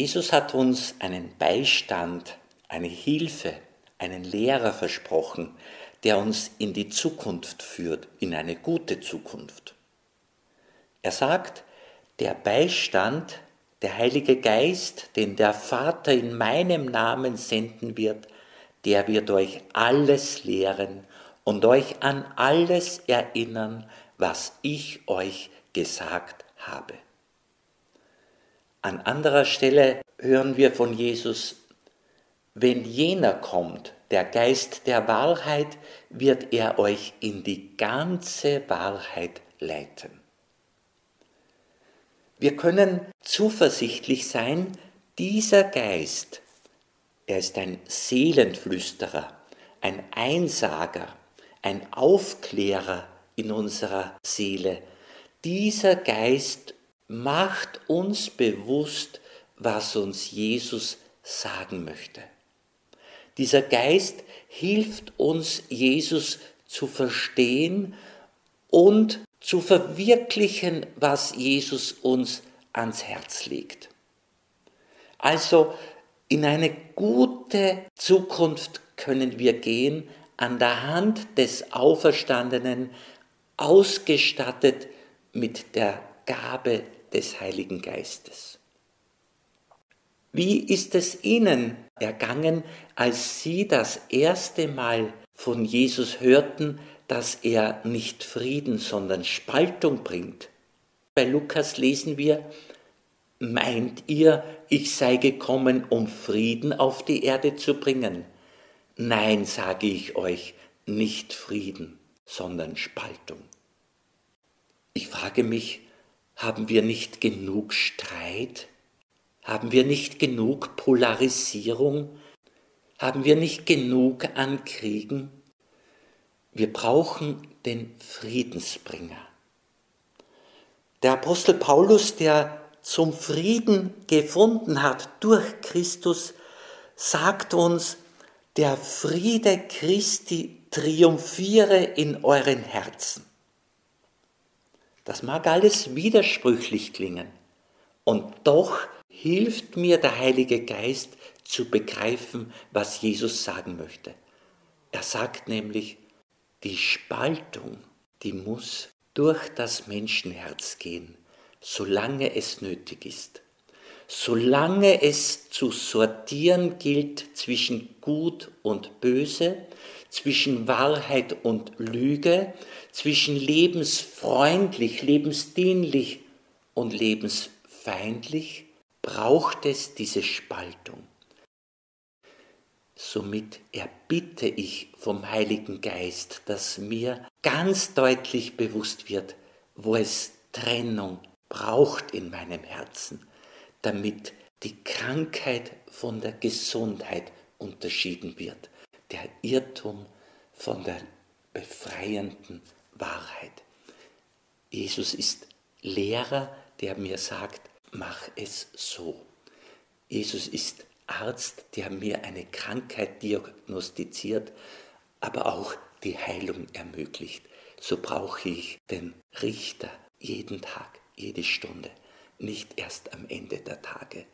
Jesus hat uns einen Beistand, eine Hilfe, einen Lehrer versprochen, der uns in die Zukunft führt, in eine gute Zukunft. Er sagt, der Beistand, der Heilige Geist, den der Vater in meinem Namen senden wird, der wird euch alles lehren und euch an alles erinnern, was ich euch gesagt habe. An anderer Stelle hören wir von Jesus, wenn jener kommt, der Geist der Wahrheit, wird er euch in die ganze Wahrheit leiten. Wir können zuversichtlich sein, dieser Geist, er ist ein Seelenflüsterer, ein Einsager, ein Aufklärer in unserer Seele. Dieser Geist macht uns bewusst, was uns Jesus sagen möchte. Dieser Geist hilft uns, Jesus zu verstehen und zu verwirklichen, was Jesus uns ans Herz legt. Also in eine gute Zukunft können wir gehen an der Hand des Auferstandenen, ausgestattet mit der Gabe des Heiligen Geistes. Wie ist es Ihnen ergangen, als Sie das erste Mal von Jesus hörten, dass er nicht Frieden, sondern Spaltung bringt? Bei Lukas lesen wir, meint ihr, ich sei gekommen, um Frieden auf die Erde zu bringen? Nein, sage ich euch, nicht Frieden, sondern Spaltung. Ich frage mich, haben wir nicht genug Streit? Haben wir nicht genug Polarisierung? Haben wir nicht genug an Kriegen? Wir brauchen den Friedensbringer. Der Apostel Paulus, der zum Frieden gefunden hat durch Christus, sagt uns, der Friede Christi triumphiere in euren Herzen. Das mag alles widersprüchlich klingen, und doch hilft mir der Heilige Geist zu begreifen, was Jesus sagen möchte. Er sagt nämlich, die Spaltung, die muss durch das Menschenherz gehen, solange es nötig ist. Solange es zu sortieren gilt zwischen Gut und Böse, zwischen Wahrheit und Lüge, zwischen lebensfreundlich, lebensdienlich und lebensfeindlich, braucht es diese Spaltung. Somit erbitte ich vom Heiligen Geist, dass mir ganz deutlich bewusst wird, wo es Trennung braucht in meinem Herzen, damit die Krankheit von der Gesundheit unterschieden wird, der Irrtum von der befreienden Wahrheit. Jesus ist Lehrer, der mir sagt, mach es so. Jesus ist Arzt, der mir eine Krankheit diagnostiziert, aber auch die Heilung ermöglicht. So brauche ich den Richter jeden Tag, jede Stunde, nicht erst am Ende der Tage.